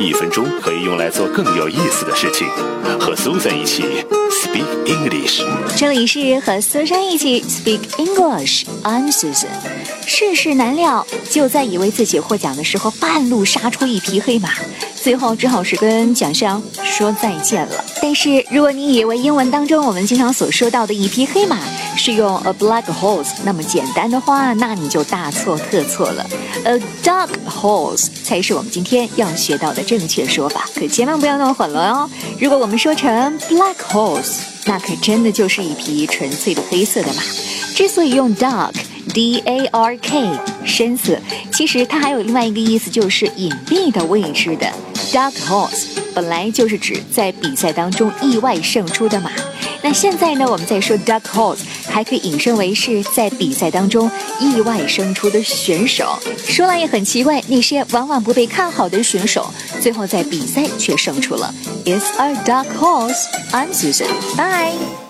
一分钟可以用来做更有意思的事情。和苏珊一起 speak English。这里是和苏珊一起 speak English。I'm Susan。世事难料，就在以为自己获奖的时候，半路杀出一匹黑马，最后只好是跟奖项说再见了。但是如果你以为英文当中我们经常所说到的一匹黑马是用 a black horse 那么简单的话，那你就大错特错了。A dark horse 才是我们今天要学到的正确说法，可千万不要弄混了哦。如果我们说成 black horse，那可真的就是一匹纯粹的黑色的马。之所以用 dark，d a r k，深色，其实它还有另外一个意思，就是隐蔽的、未知的。dark horse 本来就是指在比赛当中意外胜出的马。那现在呢，我们在说 dark horse，还可以引申为是在比赛当中意外胜出的选手。说来也很奇怪，那些往往不被看好的选手，最后在比赛却胜出了。It's a dark horse. I'm Susan. Bye.